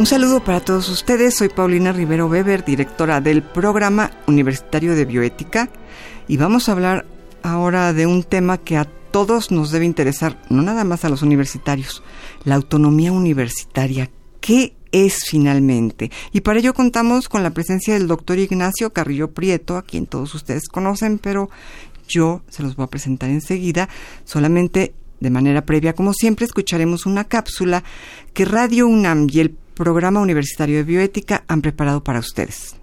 Un saludo para todos ustedes. Soy Paulina Rivero Weber, directora del Programa Universitario de Bioética, y vamos a hablar ahora de un tema que a todos nos debe interesar, no nada más a los universitarios, la autonomía universitaria. ¿Qué es finalmente? Y para ello contamos con la presencia del doctor Ignacio Carrillo Prieto, a quien todos ustedes conocen, pero yo se los voy a presentar enseguida, solamente de manera previa, como siempre, escucharemos una cápsula que Radio UNAM y el Programa Universitario de Bioética han preparado para ustedes.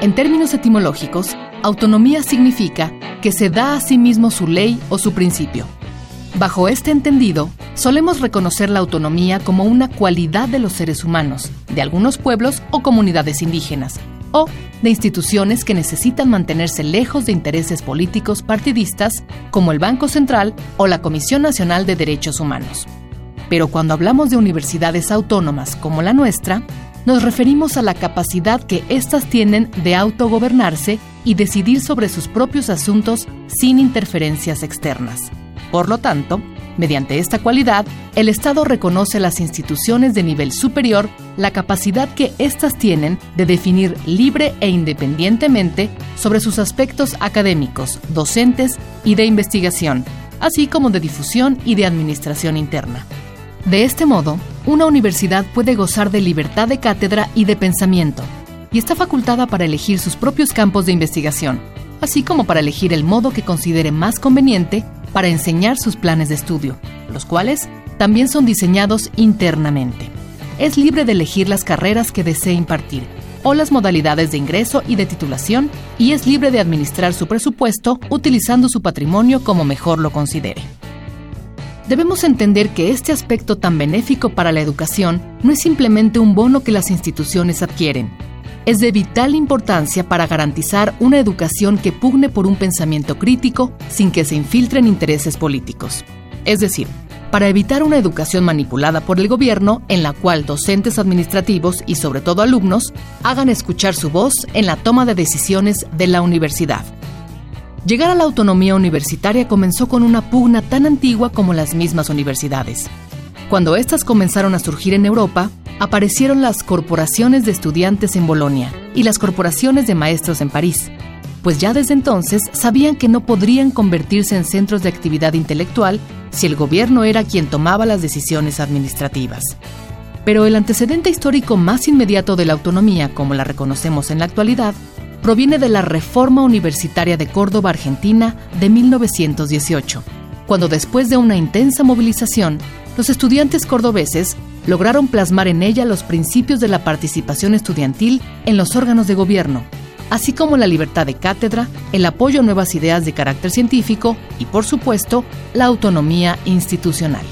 En términos etimológicos, autonomía significa que se da a sí mismo su ley o su principio. Bajo este entendido, solemos reconocer la autonomía como una cualidad de los seres humanos, de algunos pueblos o comunidades indígenas, o de instituciones que necesitan mantenerse lejos de intereses políticos partidistas como el Banco Central o la Comisión Nacional de Derechos Humanos. Pero cuando hablamos de universidades autónomas como la nuestra, nos referimos a la capacidad que éstas tienen de autogobernarse y decidir sobre sus propios asuntos sin interferencias externas. Por lo tanto, mediante esta cualidad, el Estado reconoce a las instituciones de nivel superior la capacidad que éstas tienen de definir libre e independientemente sobre sus aspectos académicos, docentes y de investigación, así como de difusión y de administración interna. De este modo, una universidad puede gozar de libertad de cátedra y de pensamiento, y está facultada para elegir sus propios campos de investigación, así como para elegir el modo que considere más conveniente para enseñar sus planes de estudio, los cuales también son diseñados internamente. Es libre de elegir las carreras que desee impartir o las modalidades de ingreso y de titulación y es libre de administrar su presupuesto utilizando su patrimonio como mejor lo considere debemos entender que este aspecto tan benéfico para la educación no es simplemente un bono que las instituciones adquieren. Es de vital importancia para garantizar una educación que pugne por un pensamiento crítico sin que se infiltren intereses políticos. Es decir, para evitar una educación manipulada por el gobierno en la cual docentes administrativos y sobre todo alumnos hagan escuchar su voz en la toma de decisiones de la universidad. Llegar a la autonomía universitaria comenzó con una pugna tan antigua como las mismas universidades. Cuando éstas comenzaron a surgir en Europa, aparecieron las corporaciones de estudiantes en Bolonia y las corporaciones de maestros en París, pues ya desde entonces sabían que no podrían convertirse en centros de actividad intelectual si el gobierno era quien tomaba las decisiones administrativas. Pero el antecedente histórico más inmediato de la autonomía, como la reconocemos en la actualidad, proviene de la Reforma Universitaria de Córdoba, Argentina, de 1918, cuando después de una intensa movilización, los estudiantes cordobeses lograron plasmar en ella los principios de la participación estudiantil en los órganos de gobierno, así como la libertad de cátedra, el apoyo a nuevas ideas de carácter científico y, por supuesto, la autonomía institucional.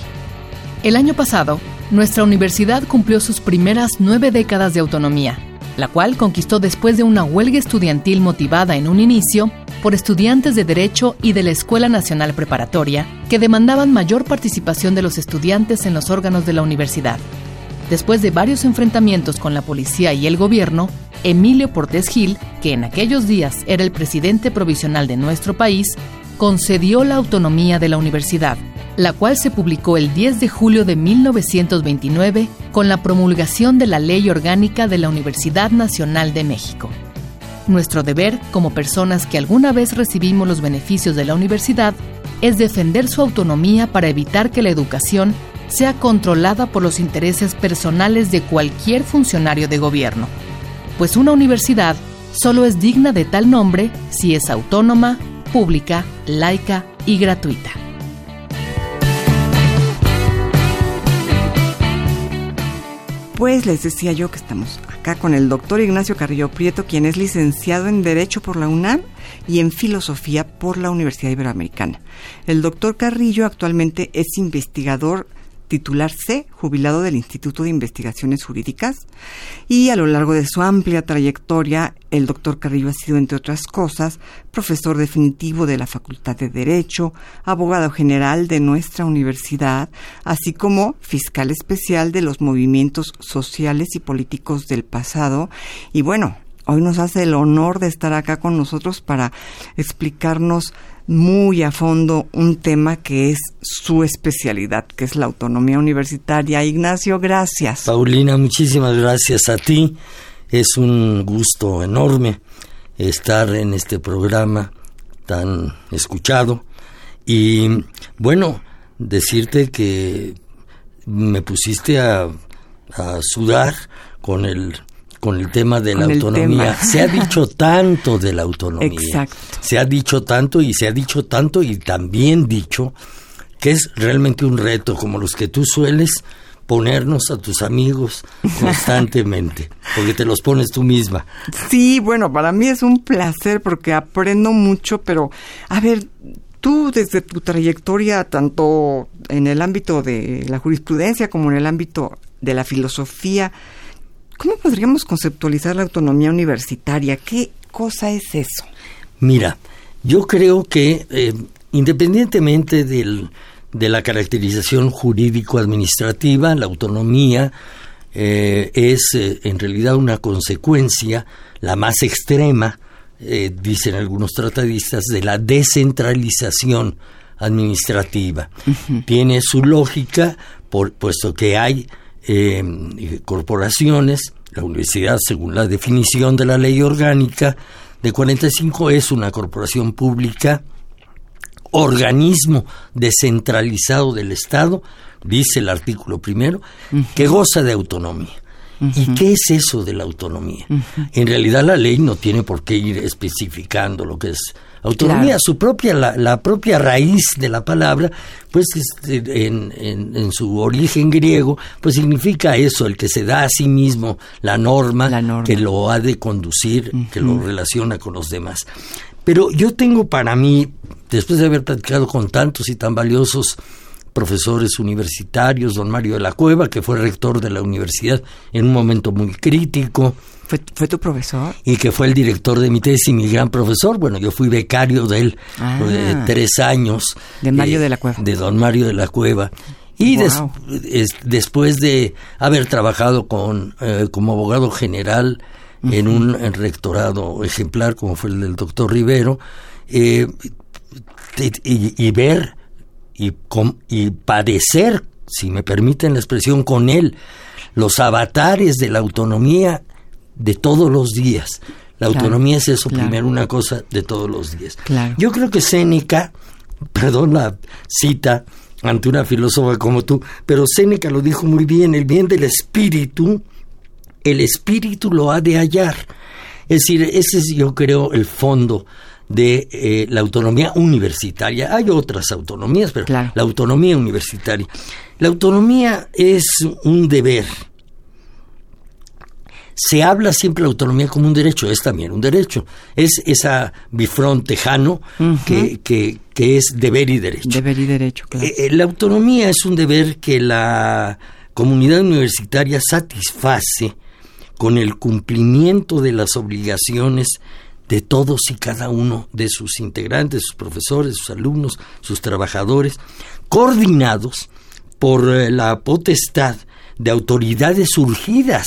El año pasado, nuestra universidad cumplió sus primeras nueve décadas de autonomía la cual conquistó después de una huelga estudiantil motivada en un inicio por estudiantes de Derecho y de la Escuela Nacional Preparatoria, que demandaban mayor participación de los estudiantes en los órganos de la universidad. Después de varios enfrentamientos con la policía y el gobierno, Emilio Portés Gil, que en aquellos días era el presidente provisional de nuestro país, concedió la autonomía de la universidad, la cual se publicó el 10 de julio de 1929 con la promulgación de la Ley Orgánica de la Universidad Nacional de México. Nuestro deber, como personas que alguna vez recibimos los beneficios de la universidad, es defender su autonomía para evitar que la educación sea controlada por los intereses personales de cualquier funcionario de gobierno. Pues una universidad solo es digna de tal nombre si es autónoma, pública, laica y gratuita. Pues les decía yo que estamos acá con el doctor Ignacio Carrillo Prieto, quien es licenciado en Derecho por la UNAM y en Filosofía por la Universidad Iberoamericana. El doctor Carrillo actualmente es investigador titular C, jubilado del Instituto de Investigaciones Jurídicas, y a lo largo de su amplia trayectoria, el doctor Carrillo ha sido, entre otras cosas, profesor definitivo de la Facultad de Derecho, abogado general de nuestra universidad, así como fiscal especial de los movimientos sociales y políticos del pasado, y bueno, hoy nos hace el honor de estar acá con nosotros para explicarnos muy a fondo un tema que es su especialidad, que es la autonomía universitaria. Ignacio, gracias. Paulina, muchísimas gracias a ti. Es un gusto enorme estar en este programa tan escuchado y bueno, decirte que me pusiste a, a sudar con el con el tema de la autonomía. Se ha dicho tanto de la autonomía. Exacto. Se ha dicho tanto y se ha dicho tanto y también dicho que es realmente un reto como los que tú sueles ponernos a tus amigos constantemente, porque te los pones tú misma. Sí, bueno, para mí es un placer porque aprendo mucho, pero a ver, tú desde tu trayectoria, tanto en el ámbito de la jurisprudencia como en el ámbito de la filosofía, ¿Cómo podríamos conceptualizar la autonomía universitaria? ¿Qué cosa es eso? Mira, yo creo que eh, independientemente del, de la caracterización jurídico-administrativa, la autonomía eh, es eh, en realidad una consecuencia, la más extrema, dicen algunos tratadistas, de la descentralización administrativa. Tiene su lógica, por, puesto que hay eh, corporaciones. La universidad, según la definición de la ley orgánica de 45, es una corporación pública, organismo descentralizado del Estado, dice el artículo primero, que goza de autonomía. ¿Y qué es eso de la autonomía? En realidad la ley no tiene por qué ir especificando lo que es autonomía. Su propia, la, propia raíz de la palabra, pues este, en, en, su origen griego, pues significa eso, el que se da a sí mismo la norma, que lo ha de conducir, que lo relaciona con los demás. Pero yo tengo para mí, después de haber platicado con tantos y tan valiosos profesores universitarios, don Mario de la Cueva, que fue rector de la universidad en un momento muy crítico. ¿Fue, tu profesor? Y que fue el director de mi tesis y mi gran profesor. Bueno, yo fui becario de él ah. tres años. De Mario de la Cueva. De don Mario de la Cueva. Y después de haber trabajado con, eh, como abogado general en un rectorado ejemplar como fue el del doctor Rivero, eh, y, y ver y, y padecer, si me permiten la expresión, con él los avatares de la autonomía de todos los días. La autonomía es eso, primero una cosa de todos los días. Yo creo que Séneca, perdón la cita ante una filósofa como tú, pero Séneca lo dijo muy bien, el bien del espíritu, el espíritu lo ha de hallar. Es decir, ese es yo creo el fondo de eh, la autonomía universitaria. Hay otras autonomías, pero la autonomía universitaria. La autonomía es un deber. Se habla siempre de la autonomía como un derecho, es también un derecho. Es esa bifrón tejano que, que, que, es deber y derecho. Deber y derecho, claro. Eh, eh, la autonomía es un deber que la comunidad universitaria satisface con el cumplimiento de las obligaciones de todos y cada uno de sus integrantes, sus profesores, sus alumnos, sus trabajadores, coordinados por eh, la potestad de autoridades surgidas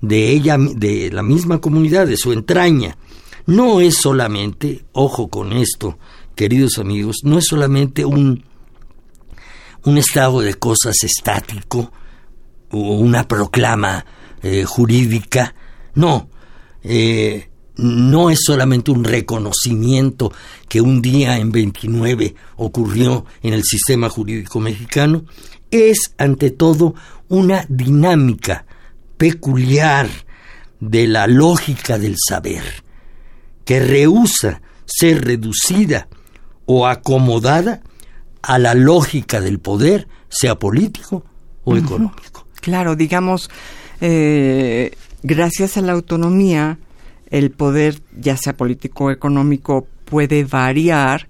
de ella, de la misma comunidad, de su entraña. No es solamente, ojo con esto, queridos amigos, no es solamente un, un estado de cosas estático o una proclama eh, jurídica, no, eh, no es solamente un reconocimiento que un día en 29 ocurrió en el sistema jurídico mexicano, es ante todo una dinámica peculiar de la lógica del saber, que rehúsa ser reducida o acomodada a la lógica del poder, sea político o económico. Claro, digamos, eh, gracias a la autonomía, el poder, ya sea político o económico, puede variar,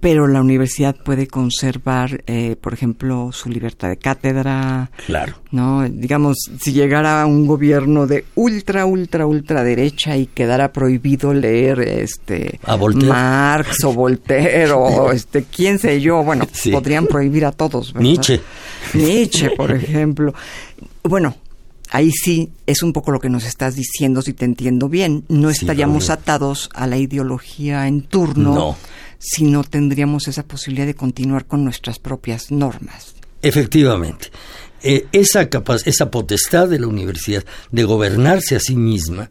pero la universidad puede conservar, eh, por ejemplo, su libertad de cátedra. Claro. No, digamos, si llegara un gobierno de ultra, ultra, ultra derecha y quedara prohibido leer, este, Marx o Voltaire o este, quién sé yo, bueno, podrían prohibir a todos. Nietzsche. Nietzsche, por ejemplo. Bueno, ahí sí es un poco lo que nos estás diciendo, si te entiendo bien. No estaríamos atados a la ideología en turno. No si no tendríamos esa posibilidad de continuar con nuestras propias normas. Efectivamente. Eh, esa, esa potestad de la universidad de gobernarse a sí misma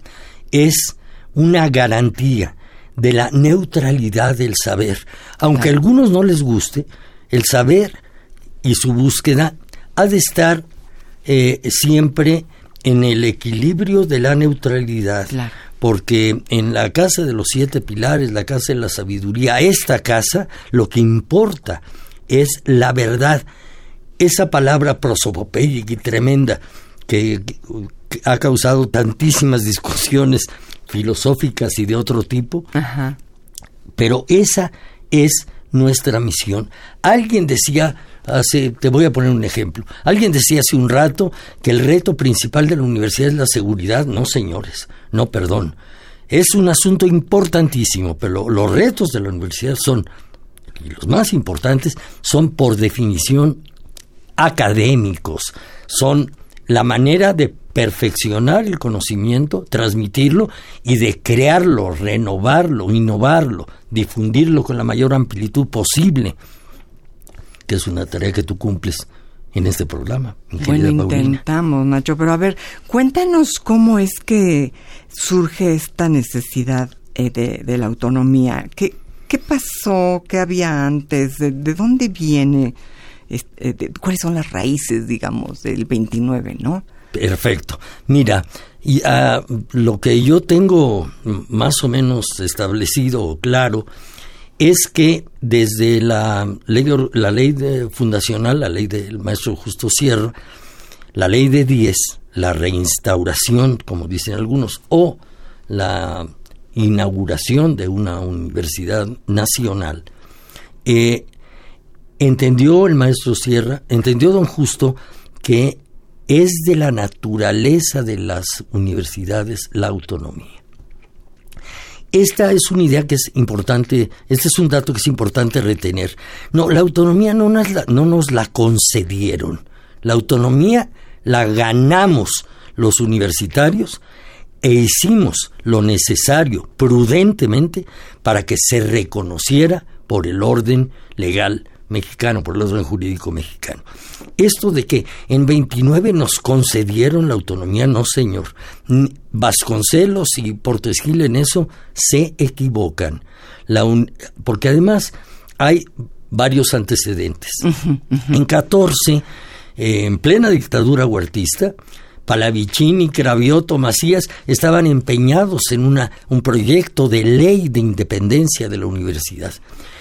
es una garantía de la neutralidad del saber. Aunque a algunos no les guste, el saber y su búsqueda ha de estar eh, siempre en el equilibrio de la neutralidad porque en la casa de los siete pilares, la casa de la sabiduría, esta casa, lo que importa es la verdad. Esa palabra prosopopéyica y tremenda que, ha causado tantísimas discusiones filosóficas y de otro tipo, pero esa es nuestra misión. Alguien decía hace, te voy a poner un ejemplo. Alguien decía hace un rato que el reto principal de la universidad es la seguridad. No, señores, no, perdón. Es un asunto importantísimo, pero los retos de la universidad son, y los más importantes, son por definición académicos. Son la manera de perfeccionar el conocimiento, transmitirlo y de crearlo, renovarlo, innovarlo, difundirlo con la mayor amplitud posible que es una tarea que tú cumples en este programa. Bueno, intentamos, Nacho, pero a ver, cuéntanos cómo es que surge esta necesidad eh, de, la autonomía. ¿Qué, ¿Qué pasó? ¿Qué había antes? ¿De, dónde viene? Este, ¿Cuáles son las raíces, digamos, del 29, no? Perfecto. Mira, y, ah, lo que yo tengo más o menos establecido o claro es que desde la ley, la ley fundacional, la ley del maestro Justo Sierra, la ley de 10, la reinstauración, como dicen algunos, o la inauguración de una universidad nacional, eh, entendió el maestro Sierra, entendió don Justo que es de la naturaleza de las universidades la autonomía. Esta es una idea que es importante, este es un dato que es importante retener. No, la autonomía no nos la, no nos la concedieron. La autonomía la ganamos los universitarios e hicimos lo necesario prudentemente para que se reconociera por el orden legal mexicano, por el orden jurídico mexicano. Esto de que en 29 nos concedieron la autonomía, no señor. Vasconcelos y Portes Gil en eso se equivocan. La porque además hay varios antecedentes. En 14, en plena dictadura huertista, Palavicini, Cravioto, Macías estaban empeñados en una, un proyecto de ley de independencia de la universidad.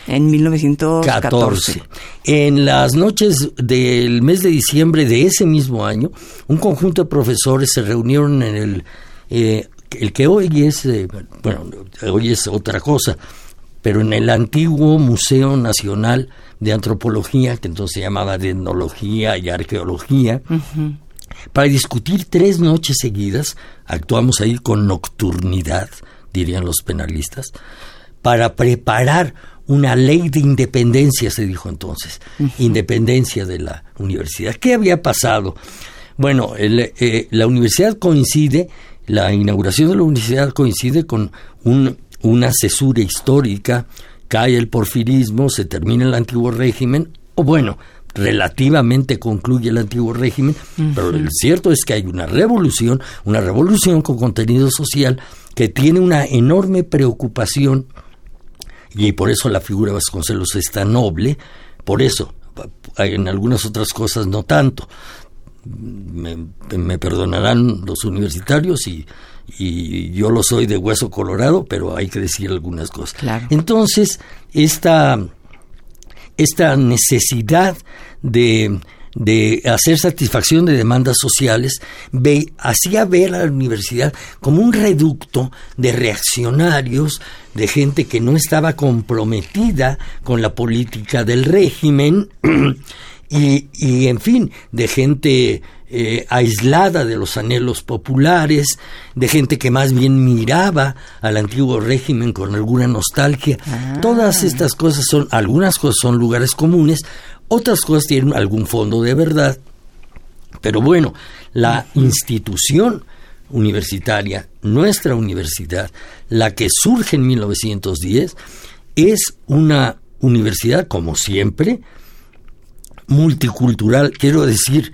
En 1914. En las noches del mes de diciembre de ese mismo año, un conjunto de profesores se reunieron en el, eh, el que hoy es, eh, bueno, hoy es otra cosa, pero en el antiguo Museo Nacional de Antropología, que entonces se llamaba de Etnología y Arqueología, para discutir tres noches seguidas, actuamos ahí con nocturnidad, dirían los penalistas, para preparar una ley de independencia, se dijo entonces, independencia de la universidad. ¿Qué había pasado? Bueno, eh, la universidad coincide, la inauguración de la universidad coincide con un, una cesura histórica, cae el porfirismo, se termina el antiguo régimen, o bueno, relativamente concluye el antiguo régimen, pero lo cierto es que hay una revolución, una revolución con contenido social que tiene una enorme preocupación y por eso la figura de Vasconcelos es tan noble, por eso en algunas otras cosas no tanto. Me, perdonarán los universitarios y, y, yo lo soy de hueso colorado, pero hay que decir algunas cosas. Entonces, esta esta necesidad de, de hacer satisfacción de demandas sociales, ve, hacía ver a la universidad como un reducto de reaccionarios, de gente que no estaba comprometida con la política del régimen y, y en fin, de gente eh, aislada de los anhelos populares, de gente que más bien miraba al antiguo régimen con alguna nostalgia. Ah. Todas estas cosas son, algunas cosas son lugares comunes, otras cosas tienen algún fondo de verdad, pero bueno, la institución universitaria, nuestra universidad, la que surge en 1910, es una universidad, como siempre, multicultural, quiero decir,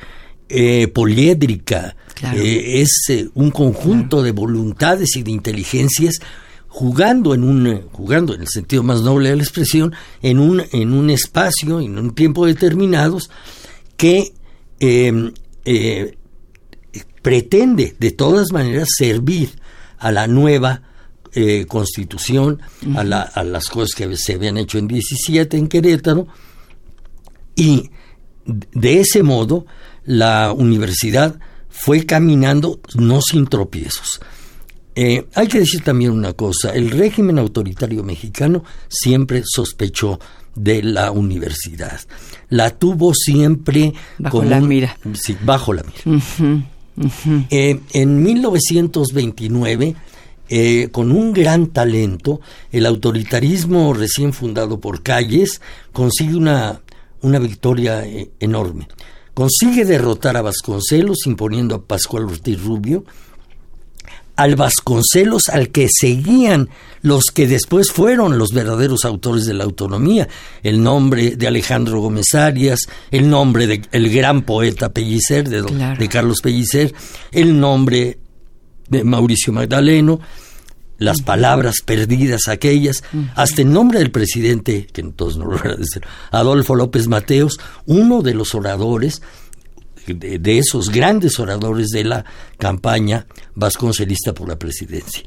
eh, poliédrica, eh, es eh, un conjunto de voluntades y de inteligencias jugando en un jugando en el sentido más noble de la expresión en un en un espacio en un tiempo determinados que em, pretende de todas maneras servir a la nueva eh, constitución a, a, las cosas que se habían hecho en 17 en Querétaro y de ese modo la universidad fue caminando no sin tropiezos eh, hay que decir también una cosa, el régimen autoritario mexicano siempre sospechó de la universidad. La tuvo siempre bajo la mira. Sí, bajo la mira. Eh, en 1929, eh, con un gran talento, el autoritarismo recién fundado por Calles consigue una, una victoria enorme. Consigue derrotar a Vasconcelos imponiendo a Pascual Ortiz Rubio, al Vasconcelos al que seguían los que después fueron los verdaderos autores de la autonomía, el nombre de Alejandro Gómez Arias, el nombre del el gran poeta Pellicer, de, de, Carlos Pellicer, el nombre de Mauricio Magdaleno, las palabras perdidas aquellas, hasta el nombre del presidente, que entonces no lo decir, Adolfo López Mateos, uno de los oradores de, esos grandes oradores de la campaña vasconcelista por la presidencia.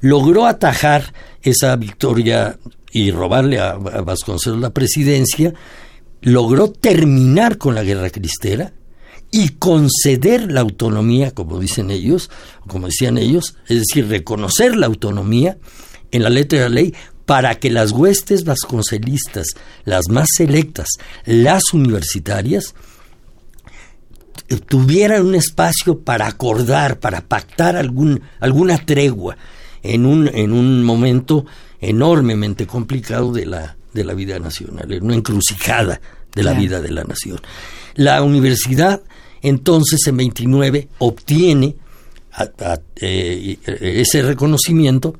Logró atajar esa victoria y robarle a, Vasconcelos la presidencia, logró terminar con la guerra cristera y conceder la autonomía, como dicen ellos, como decían ellos, es decir, reconocer la autonomía en la letra de la ley para que las huestes vasconcelistas, las más selectas, las universitarias, tuvieran un espacio para acordar, para pactar algún, alguna tregua en un, en un momento enormemente complicado de la, de la vida nacional, en una encrucijada de la vida de la nación. La universidad, entonces, en 29, obtiene eh, ese reconocimiento,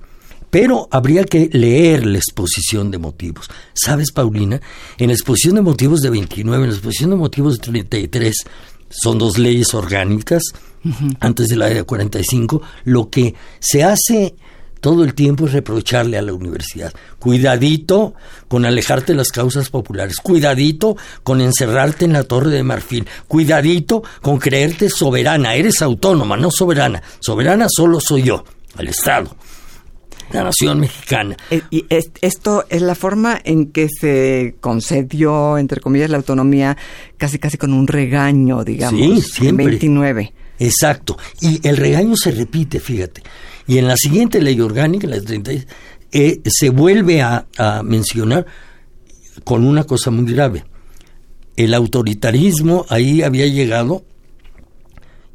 pero habría que leer la exposición de motivos. ¿Sabes, Paulina? En la exposición de motivos de 29, en la exposición de motivos de 33, son dos leyes orgánicas antes de la era 45, lo que se hace todo el tiempo es reprocharle a la universidad. Cuidadito con alejarte de las causas populares. Cuidadito con encerrarte en la torre de marfil. Cuidadito con creerte soberana. Eres autónoma, no soberana. Soberana solo soy yo, el Estado la nación mexicana. Eh, y esto es la forma en que se concedió, entre comillas, la autonomía casi casi con un regaño, digamos, sí, siempre. 29. Exacto. Y el regaño se repite, fíjate. Y en la siguiente ley orgánica, la 30, eh, se vuelve a, a mencionar con una cosa muy grave. El autoritarismo ahí había llegado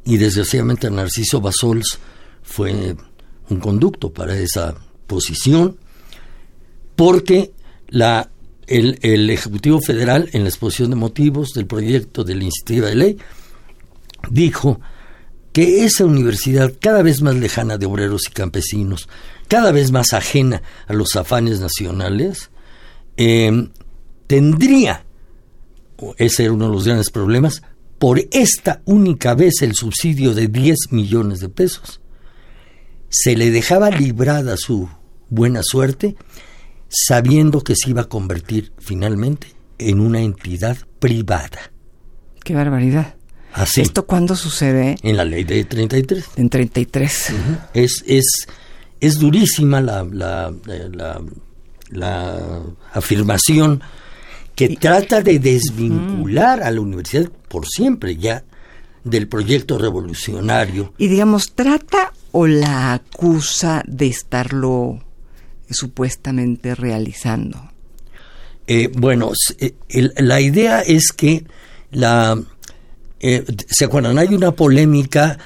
y desgraciadamente Narciso Basols fue un conducto para esa posición porque la, el, el, Ejecutivo Federal, en la exposición de motivos del proyecto de la iniciativa de ley, dijo que esa universidad, cada vez más lejana de obreros y campesinos, cada vez más ajena a los afanes nacionales, eh, tendría, ese era uno de los grandes problemas, por esta única vez el subsidio de 10 millones de pesos se le dejaba librada su buena suerte, sabiendo que se iba a convertir finalmente en una entidad privada. Qué barbaridad. Así. ¿Esto cuándo sucede? En la ley de 33. En 33. es, es, es durísima la, la, la, la afirmación que trata de desvincular a la universidad por siempre ya del proyecto revolucionario. Y digamos, trata o la acusa de estarlo supuestamente realizando. Eh, bueno, eh, la idea es que la... Eh, ¿Se acuerdan? Hay una polémica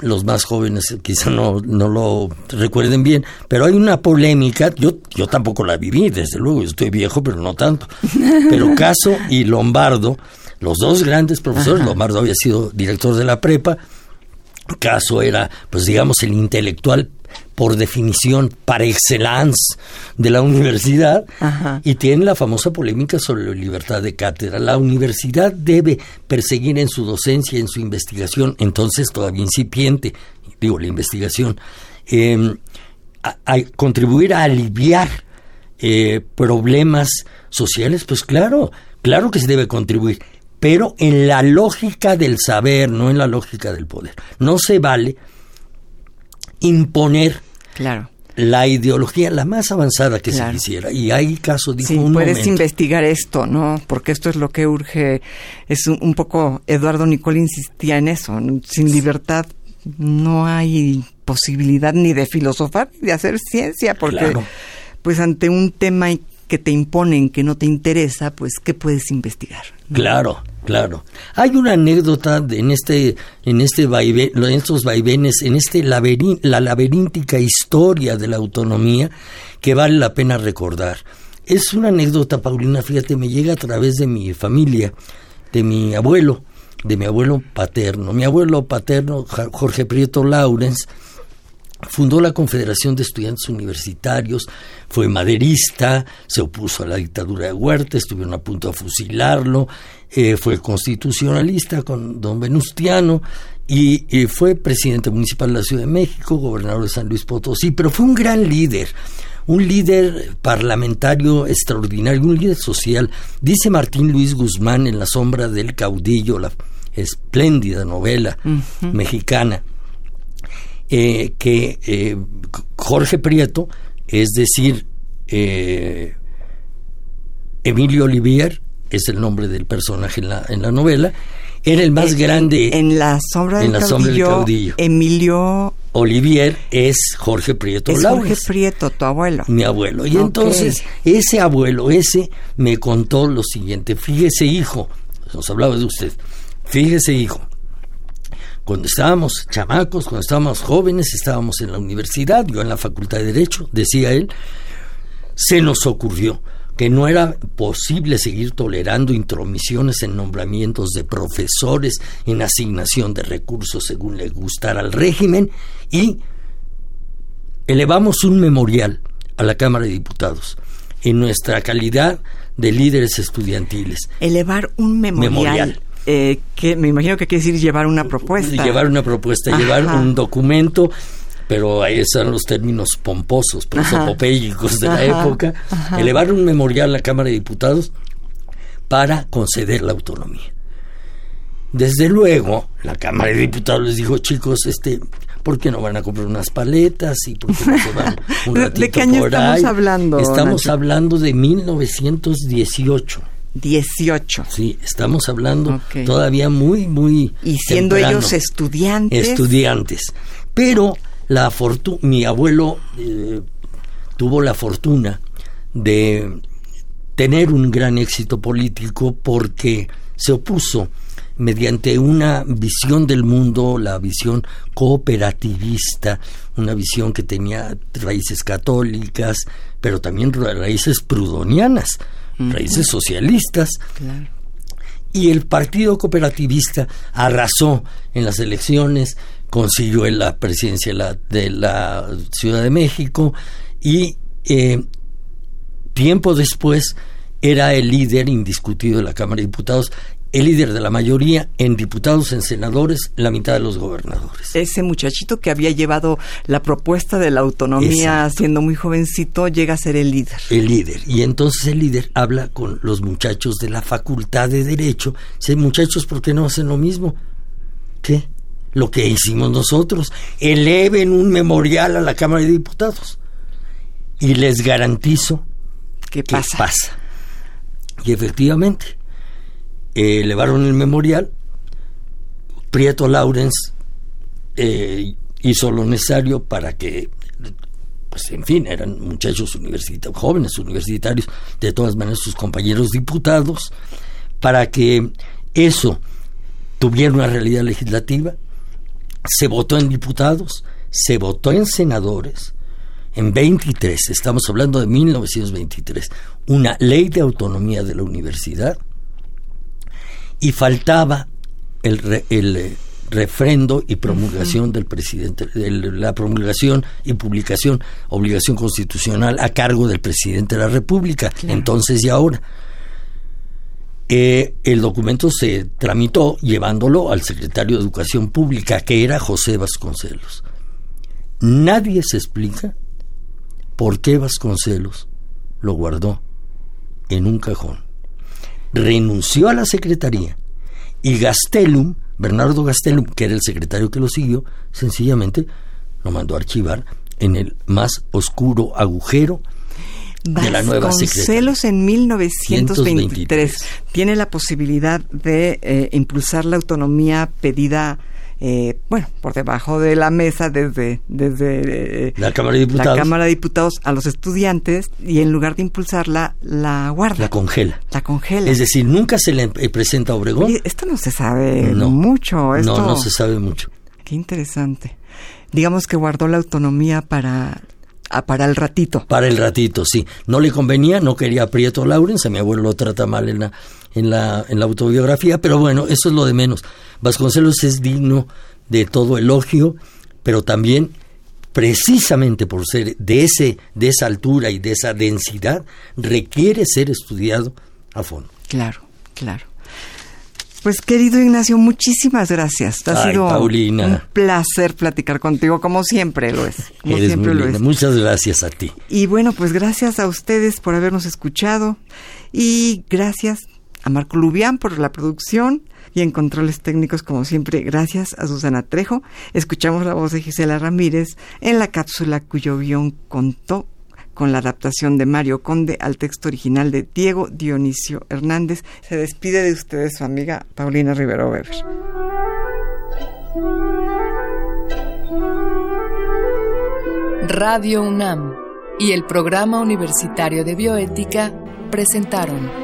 los más jóvenes quizá no, no lo recuerden bien, pero hay una polémica, yo, yo tampoco la viví, desde luego, yo estoy viejo, pero no tanto, pero Caso y Lombardo, los dos grandes profesores, Lombardo había sido director de la prepa, Caso era, pues digamos, el intelectual por definición par excellence de la universidad y tiene la famosa polémica sobre la libertad de cátedra. La universidad debe perseguir en su docencia, en su investigación, entonces todavía incipiente, digo, la investigación, em, a, contribuir a aliviar eh, problemas sociales, pues claro, claro que se debe contribuir, pero en la lógica del saber, no en la lógica del poder. No se vale imponer claro. la ideología la más avanzada que se quisiera. Y hay casos, dijo sí, puedes investigar esto, ¿no? Porque esto es lo que urge. Es un, poco, Eduardo Nicol insistía en eso. Sin libertad no hay posibilidad ni de filosofar ni de hacer ciencia, porque pues ante un tema que te imponen que no te interesa, pues ¿qué puedes investigar? Claro. Claro. Hay una anécdota en este, en este en estos vaivenes, en este la laberíntica historia de la autonomía que vale la pena recordar. Es una anécdota, Paulina, fíjate, me llega a través de mi familia, de mi abuelo, de mi abuelo paterno. Mi abuelo paterno, Jorge Prieto Laurens, Fundó la Confederación de Estudiantes Universitarios, fue maderista, se opuso a la dictadura de Huerta, estuvieron a punto de fusilarlo, eh, fue constitucionalista con don Venustiano y, fue presidente municipal de la Ciudad de México, gobernador de San Luis Potosí, pero fue un gran líder, un líder parlamentario extraordinario, un líder social. Dice Martín Luis Guzmán en La sombra del caudillo, la espléndida novela mexicana eh, que eh, Jorge Prieto, es decir, eh, Emilio Olivier, es el nombre del personaje en la, en la novela, era el más grande. En la sombra del, caudillo, Emilio Olivier es Jorge Prieto es Jorge Prieto, tu abuelo. Mi abuelo. Y entonces, ese abuelo, ese, me contó lo siguiente. Fíjese, hijo, nos hablaba de usted. Fíjese, hijo, cuando estábamos chamacos, cuando estábamos jóvenes, estábamos en la universidad, yo en la Facultad de Derecho, decía él, se nos ocurrió que no era posible seguir tolerando intromisiones en nombramientos de profesores, en asignación de recursos según le gustara al régimen y elevamos un memorial a la Cámara de Diputados en nuestra calidad de líderes estudiantiles. Elevar un memorial eh, que me imagino que quiere decir llevar una propuesta. Llevar una propuesta, llevar un documento, pero ahí están los términos pomposos, prosopopélicos de la época, elevar un memorial a la Cámara de Diputados para conceder la autonomía. Desde luego, la Cámara de Diputados les dijo, chicos, este, ¿por qué no van a comprar unas paletas y por qué no se van un ratito ¿De qué año estamos hablando? Estamos hablando de 1918. 18. Sí, estamos hablando todavía muy, muy. Y siendo ellos estudiantes. Estudiantes. Pero la fortuna, mi abuelo eh, tuvo la fortuna de tener un gran éxito político porque se opuso mediante una visión del mundo, la visión cooperativista, una visión que tenía raíces católicas, pero también raíces prudonianas raíces socialistas. Y el Partido Cooperativista arrasó en las elecciones, consiguió la presidencia de la, Ciudad de México y eh, tiempo después era el líder indiscutido de la Cámara de Diputados el líder de la mayoría en diputados, en senadores, la mitad de los gobernadores. Ese muchachito que había llevado la propuesta de la autonomía siendo muy jovencito llega a ser el líder. El líder. Y entonces el líder habla con los muchachos de la Facultad de Derecho. Dice, muchachos, ¿por qué no hacen lo mismo? ¿Qué? Lo que hicimos nosotros. Eleven un memorial a la Cámara de Diputados. Y les garantizo ¿Qué pasa? pasa Y efectivamente, eh, elevaron el memorial, Prieto Laurens eh, hizo lo necesario para que, pues en fin, eran muchachos universitarios, jóvenes universitarios, de todas maneras sus compañeros diputados, para que eso tuviera una realidad legislativa. Se votó en diputados, se votó en senadores, en 23, estamos hablando de 1923, una ley de autonomía de la universidad y faltaba el, el eh, refrendo y promulgación del presidente, la promulgación y publicación, obligación constitucional a cargo del presidente de la República, entonces y ahora. Eh, el documento se tramitó llevándolo al secretario de Educación Pública, que era José Vasconcelos. Nadie se explica por qué Vasconcelos lo guardó en un cajón. Renunció a la secretaría y Gastelum, Bernardo Gastelum, que era el secretario que lo siguió, sencillamente lo mandó a archivar en el más oscuro agujero de la nueva Vasconcelos en 1923 tiene la posibilidad de eh, impulsar la autonomía pedida eh, bueno, por debajo de la mesa desde, desde eh, la, Cámara de Diputados. la Cámara de Diputados a los estudiantes y en lugar de impulsarla, la guarda. La congela. La congela. Es decir, nunca se le presenta a Obregón. esto no se sabe mucho. Esto, no, no se sabe mucho. Qué interesante. Digamos que guardó la autonomía para Ah, para el ratito. Para el ratito, sí. No le convenía, no quería a Prieto Laurens, a mi abuelo lo trata mal en la, en la, en la autobiografía, pero bueno, eso es lo de menos. Vasconcelos es digno de todo elogio, pero también precisamente por ser de ese de esa altura y de esa densidad requiere ser estudiado a fondo. Claro, claro. Pues querido Ignacio, muchísimas gracias. Ha sido un placer platicar contigo, como siempre lo es. Como siempre lo es. Muchas gracias a ti. Y bueno, pues gracias a ustedes por habernos escuchado y gracias a Marco Lubián por la producción y en controles técnicos, como siempre, gracias a Susana Trejo. Escuchamos la voz de Gisela Ramírez en la cápsula cuyo guion contó con la adaptación de Mario Conde al texto original de Diego Dionisio Hernández. Se despide de ustedes su amiga Paulina Rivero Weber. Radio UNAM y el Programa Universitario de Bioética presentaron